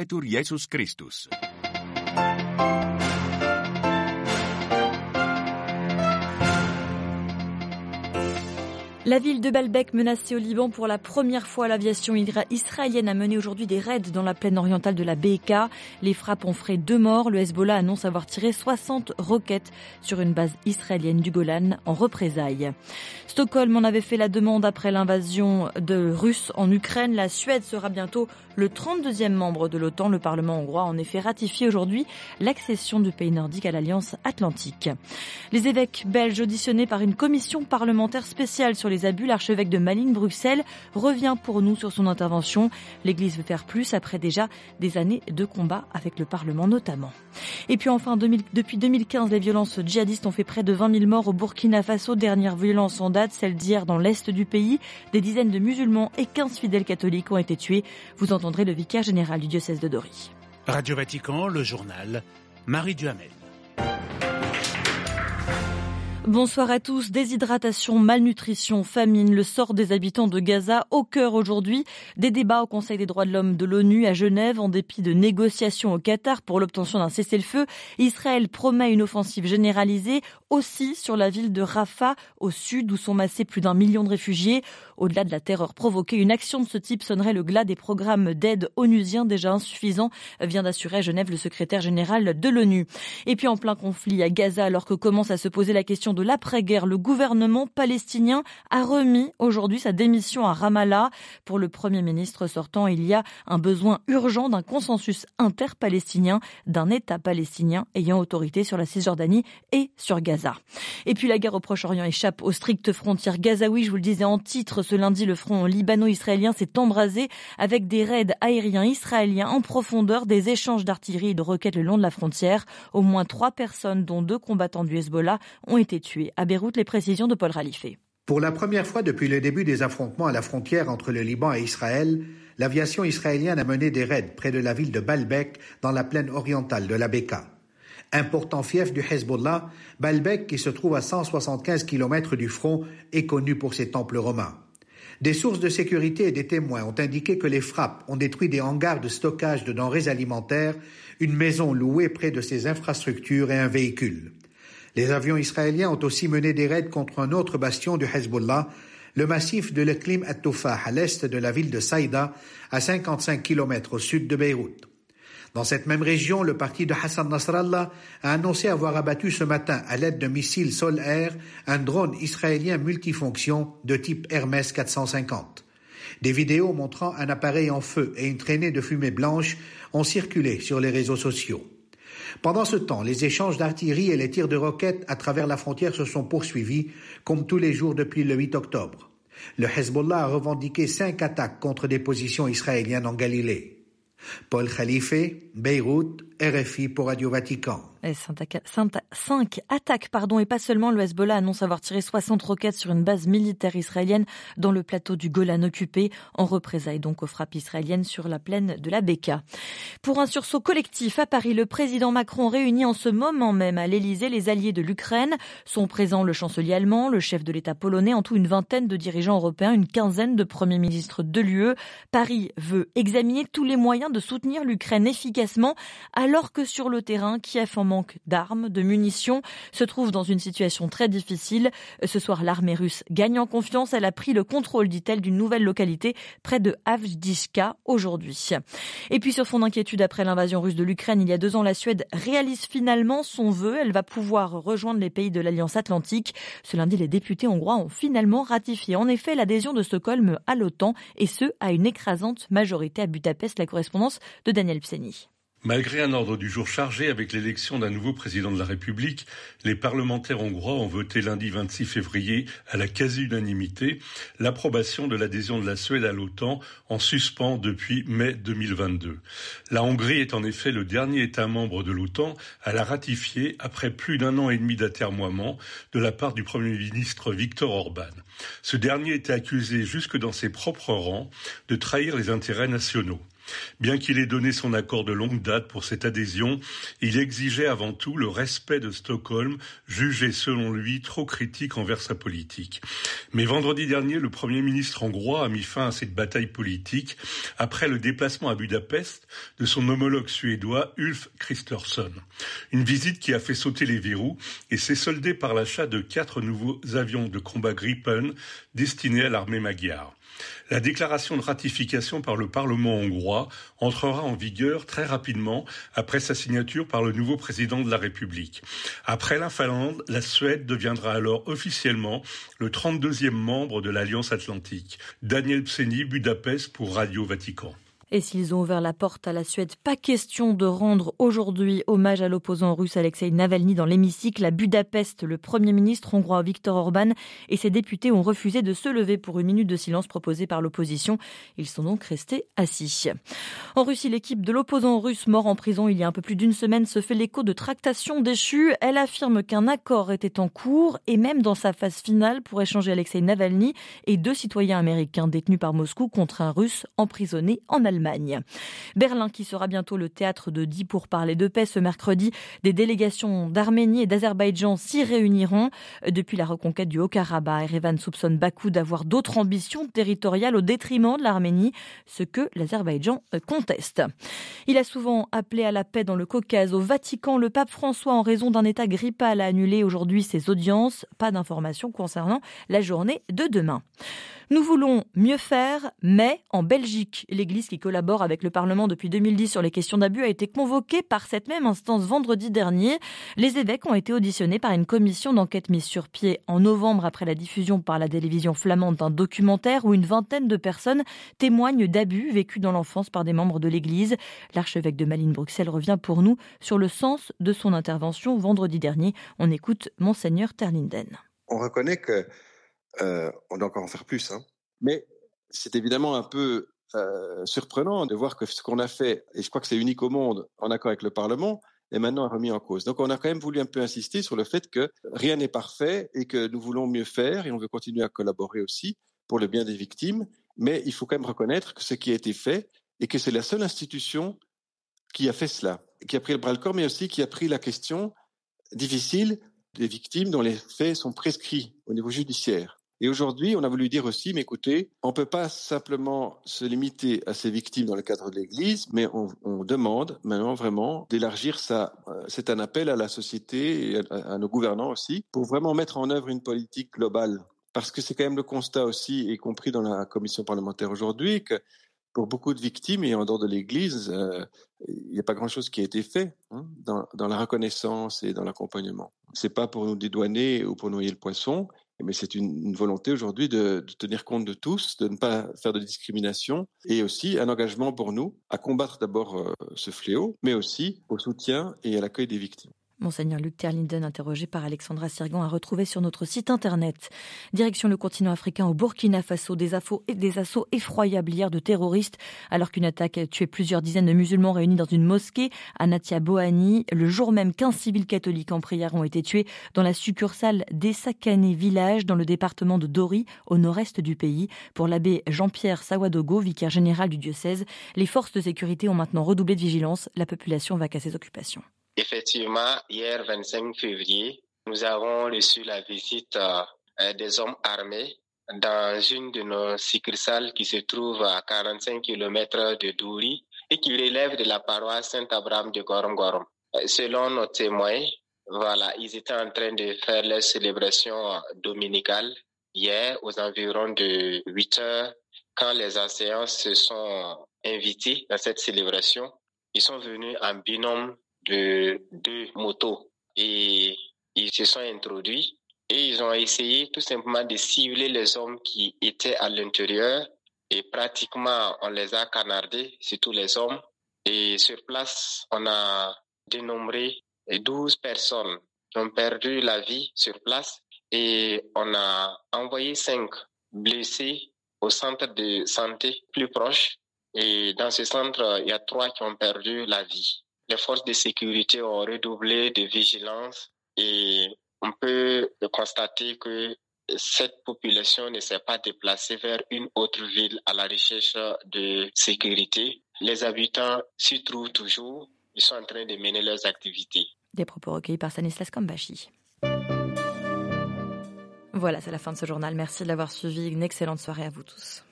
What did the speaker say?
Etur Yesus Christus. La ville de Baalbek menacée au Liban pour la première fois. L'aviation israélienne a mené aujourd'hui des raids dans la plaine orientale de la BK. Les frappes ont fait deux morts. Le Hezbollah annonce avoir tiré 60 roquettes sur une base israélienne du Golan en représailles. Stockholm en avait fait la demande après l'invasion de Russes en Ukraine. La Suède sera bientôt le 32e membre de l'OTAN. Le Parlement hongrois a en effet ratifié aujourd'hui l'accession du pays nordique à l'Alliance Atlantique. Les évêques belges auditionnés par une commission parlementaire spéciale sur les abus, l'archevêque de Malines, Bruxelles, revient pour nous sur son intervention. L'Église veut faire plus après déjà des années de combat avec le Parlement notamment. Et puis enfin, depuis 2015, les violences djihadistes ont fait près de 20 000 morts au Burkina Faso. Dernière violence en date, celle d'hier dans l'est du pays. Des dizaines de musulmans et 15 fidèles catholiques ont été tués. Vous entendrez le vicaire général du diocèse de Dori. Radio Vatican, le journal, Marie Duhamel. Bonsoir à tous. Déshydratation, malnutrition, famine, le sort des habitants de Gaza au cœur aujourd'hui des débats au Conseil des droits de l'homme de l'ONU à Genève en dépit de négociations au Qatar pour l'obtention d'un cessez-le-feu. Israël promet une offensive généralisée aussi sur la ville de Rafah au sud où sont massés plus d'un million de réfugiés. Au-delà de la terreur provoquée, une action de ce type sonnerait le glas des programmes d'aide onusiens déjà insuffisants, vient d'assurer à Genève le secrétaire général de l'ONU. Et puis en plein conflit à Gaza, alors que commence à se poser la question de l'après-guerre, le gouvernement palestinien a remis aujourd'hui sa démission à Ramallah. Pour le Premier ministre sortant, il y a un besoin urgent d'un consensus interpalestinien, d'un État palestinien ayant autorité sur la Cisjordanie et sur Gaza. Et puis la guerre au Proche-Orient échappe aux strictes frontières gazaouis, je vous le disais en titre, ce lundi, le front libano-israélien s'est embrasé avec des raids aériens israéliens en profondeur, des échanges d'artillerie et de roquettes le long de la frontière. Au moins trois personnes, dont deux combattants du Hezbollah, ont été À Beyrouth, les précisions de Paul Ralifé. Pour la première fois depuis le début des affrontements à la frontière entre le Liban et Israël, l'aviation israélienne a mené des raids près de la ville de Baalbek, dans la plaine orientale de la Beka. Important fief du Hezbollah, Baalbek, qui se trouve à 175 km du front, est connu pour ses temples romains. Des sources de sécurité et des témoins ont indiqué que les frappes ont détruit des hangars de stockage de denrées alimentaires, une maison louée près de ces infrastructures et un véhicule. Les avions israéliens ont aussi mené des raids contre un autre bastion du Hezbollah, le massif de l'Eklim at-Tufah à l'est de la ville de Saïda, à 55 km au sud de Beyrouth. Dans cette même région, le parti de Hassan Nasrallah a annoncé avoir abattu ce matin, à l'aide de missiles sol-air, un drone israélien multifonction de type Hermes 450. Des vidéos montrant un appareil en feu et une traînée de fumée blanche ont circulé sur les réseaux sociaux. Pendant ce temps, les échanges d'artillerie et les tirs de roquettes à travers la frontière se sont poursuivis, comme tous les jours depuis le 8 octobre. Le Hezbollah a revendiqué cinq attaques contre des positions israéliennes en Galilée. Paul Khalife, Beyrouth, RFI pour Radio Vatican. Cinq attaques, pardon, et pas seulement. Le Hezbollah annonce avoir tiré 60 roquettes sur une base militaire israélienne dans le plateau du Golan occupé, en représailles donc aux frappes israéliennes sur la plaine de la Beka. Pour un sursaut collectif à Paris, le président Macron réunit en ce moment même à l'Elysée les alliés de l'Ukraine. Sont présents le chancelier allemand, le chef de l'État polonais, en tout une vingtaine de dirigeants européens, une quinzaine de premiers ministres de l'UE. Paris veut examiner tous les moyens de soutenir l'Ukraine efficacement, alors que sur le terrain, Kiev en manque d'armes, de munitions, se trouve dans une situation très difficile. Ce soir, l'armée russe gagne en confiance. Elle a pris le contrôle, dit-elle, d'une nouvelle localité près de Avdiivka aujourd'hui. Et puis, sur fond d'inquiétude après l'invasion russe de l'Ukraine, il y a deux ans, la Suède réalise finalement son vœu. Elle va pouvoir rejoindre les pays de l'Alliance Atlantique. Ce lundi, les députés hongrois ont finalement ratifié en effet l'adhésion de Stockholm à l'OTAN et ce, à une écrasante majorité à Budapest. La correspondance de Daniel Pseni. Malgré un ordre du jour chargé avec l'élection d'un nouveau président de la République, les parlementaires hongrois ont voté lundi 26 février à la quasi-unanimité l'approbation de l'adhésion de la Suède à l'OTAN en suspens depuis mai 2022. La Hongrie est en effet le dernier État membre de l'OTAN à la ratifier après plus d'un an et demi d'atermoiement de la part du Premier ministre Viktor Orban. Ce dernier était accusé jusque dans ses propres rangs de trahir les intérêts nationaux. Bien qu'il ait donné son accord de longue date pour cette adhésion, il exigeait avant tout le respect de Stockholm, jugé selon lui trop critique envers sa politique. Mais vendredi dernier, le Premier ministre hongrois a mis fin à cette bataille politique après le déplacement à Budapest de son homologue suédois Ulf Kristersson. Une visite qui a fait sauter les verrous et s'est soldée par l'achat de quatre nouveaux avions de combat Gripen destinés à l'armée magyare. La déclaration de ratification par le Parlement hongrois entrera en vigueur très rapidement après sa signature par le nouveau président de la République. Après la Finlande, la Suède deviendra alors officiellement le 32e membre de l'Alliance Atlantique. Daniel Pseni, Budapest pour Radio Vatican. Et s'ils ont ouvert la porte à la Suède, pas question de rendre aujourd'hui hommage à l'opposant russe Alexei Navalny dans l'hémicycle à Budapest. Le Premier ministre hongrois Viktor Orban et ses députés ont refusé de se lever pour une minute de silence proposée par l'opposition. Ils sont donc restés assis. En Russie, l'équipe de l'opposant russe mort en prison il y a un peu plus d'une semaine se fait l'écho de tractations déchues. Elle affirme qu'un accord était en cours et même dans sa phase finale pour échanger Alexei Navalny et deux citoyens américains détenus par Moscou contre un russe emprisonné en Allemagne. Berlin qui sera bientôt le théâtre de 10 pour parler de paix ce mercredi. Des délégations d'Arménie et d'Azerbaïdjan s'y réuniront. Depuis la reconquête du Haut-Karabakh, Erevan soupçonne Bakou d'avoir d'autres ambitions territoriales au détriment de l'Arménie, ce que l'Azerbaïdjan conteste. Il a souvent appelé à la paix dans le Caucase. Au Vatican, le pape François, en raison d'un état grippal, a annulé aujourd'hui ses audiences. Pas d'informations concernant la journée de demain. Nous voulons mieux faire, mais en Belgique, l'Église qui collabore avec le Parlement depuis 2010 sur les questions d'abus a été convoquée par cette même instance vendredi dernier. Les évêques ont été auditionnés par une commission d'enquête mise sur pied en novembre après la diffusion par la télévision flamande d'un documentaire où une vingtaine de personnes témoignent d'abus vécus dans l'enfance par des membres de l'Église. L'archevêque de Malines-Bruxelles revient pour nous sur le sens de son intervention vendredi dernier. On écoute Monseigneur Terlinden. On reconnaît que euh, on doit encore en faire plus. Hein. Mais c'est évidemment un peu euh, surprenant de voir que ce qu'on a fait, et je crois que c'est unique au monde, en accord avec le Parlement, est maintenant remis en cause. Donc on a quand même voulu un peu insister sur le fait que rien n'est parfait et que nous voulons mieux faire et on veut continuer à collaborer aussi pour le bien des victimes. Mais il faut quand même reconnaître que ce qui a été fait et que c'est la seule institution qui a fait cela, qui a pris le bras le corps, mais aussi qui a pris la question difficile des victimes dont les faits sont prescrits au niveau judiciaire. Et aujourd'hui, on a voulu dire aussi, mais écoutez, on ne peut pas simplement se limiter à ces victimes dans le cadre de l'Église, mais on, demande maintenant vraiment d'élargir ça. Euh, c'est un appel à la société et à, à nos gouvernants aussi pour vraiment mettre en œuvre une politique globale. Parce que c'est quand même le constat aussi, y compris dans la commission parlementaire aujourd'hui, que pour beaucoup de victimes et en dehors de l'Église, euh, il n'y a pas grand-chose qui a été fait hein, dans, dans, la reconnaissance et dans l'accompagnement. C'est pas pour nous dédouaner ou pour noyer le poisson, mais c'est une, volonté aujourd'hui de, de, tenir compte de tous, de ne pas faire de discrimination, et aussi un engagement pour nous à combattre d'abord euh, ce fléau, mais aussi au soutien et à l'accueil des victimes. Monseigneur Luc Terlinden, interrogé par Alexandra Sirgan, a retrouvé sur notre site internet. Direction le continent africain au Burkina Faso, des, des assauts effroyables hier de terroristes, alors qu'une attaque a tué plusieurs dizaines de musulmans réunis dans une mosquée à Natia Boani. Le jour même, 15 civils catholiques en prière ont été tués dans la succursale d'Essakane village, dans le département de Dori, au nord-est du pays. Pour l'abbé Jean-Pierre Sawadogo, vicaire général du diocèse, les forces de sécurité ont maintenant redoublé de vigilance. La population va qu'à ses occupations. Effectivement, hier 25 février, nous avons reçu la visite euh, des hommes armés dans une de nos succursales qui se trouve à 45 km de Douri et qui relève de la paroisse Saint-Abraham de Gorom Gorom. Euh, selon nos témoins, voilà, ils étaient en train de faire leur célébration dominicale hier aux environs de 8 heures quand les enseignants se sont invités dans cette célébration. Ils sont venus en binôme de deux motos et ils se sont introduits et ils ont essayé tout simplement de cibler les hommes qui étaient à l'intérieur et pratiquement on les a canardés, surtout les hommes. Et sur place, on a dénombré 12 personnes qui ont perdu la vie sur place et on a envoyé cinq blessés au centre de santé plus proche. Et dans ce centre, il y a trois qui ont perdu la vie les forces de sécurité ont redoublé de vigilance et on peut constater que cette population ne s'est pas déplacée vers une autre ville à la recherche de sécurité. Les habitants s'y trouvent toujours. Ils sont en train de mener leurs activités. Des propos recueillis par Stanislas Kambashi. Voilà, c'est la fin de ce journal. Merci de l'avoir suivi. Une excellente soirée à vous tous.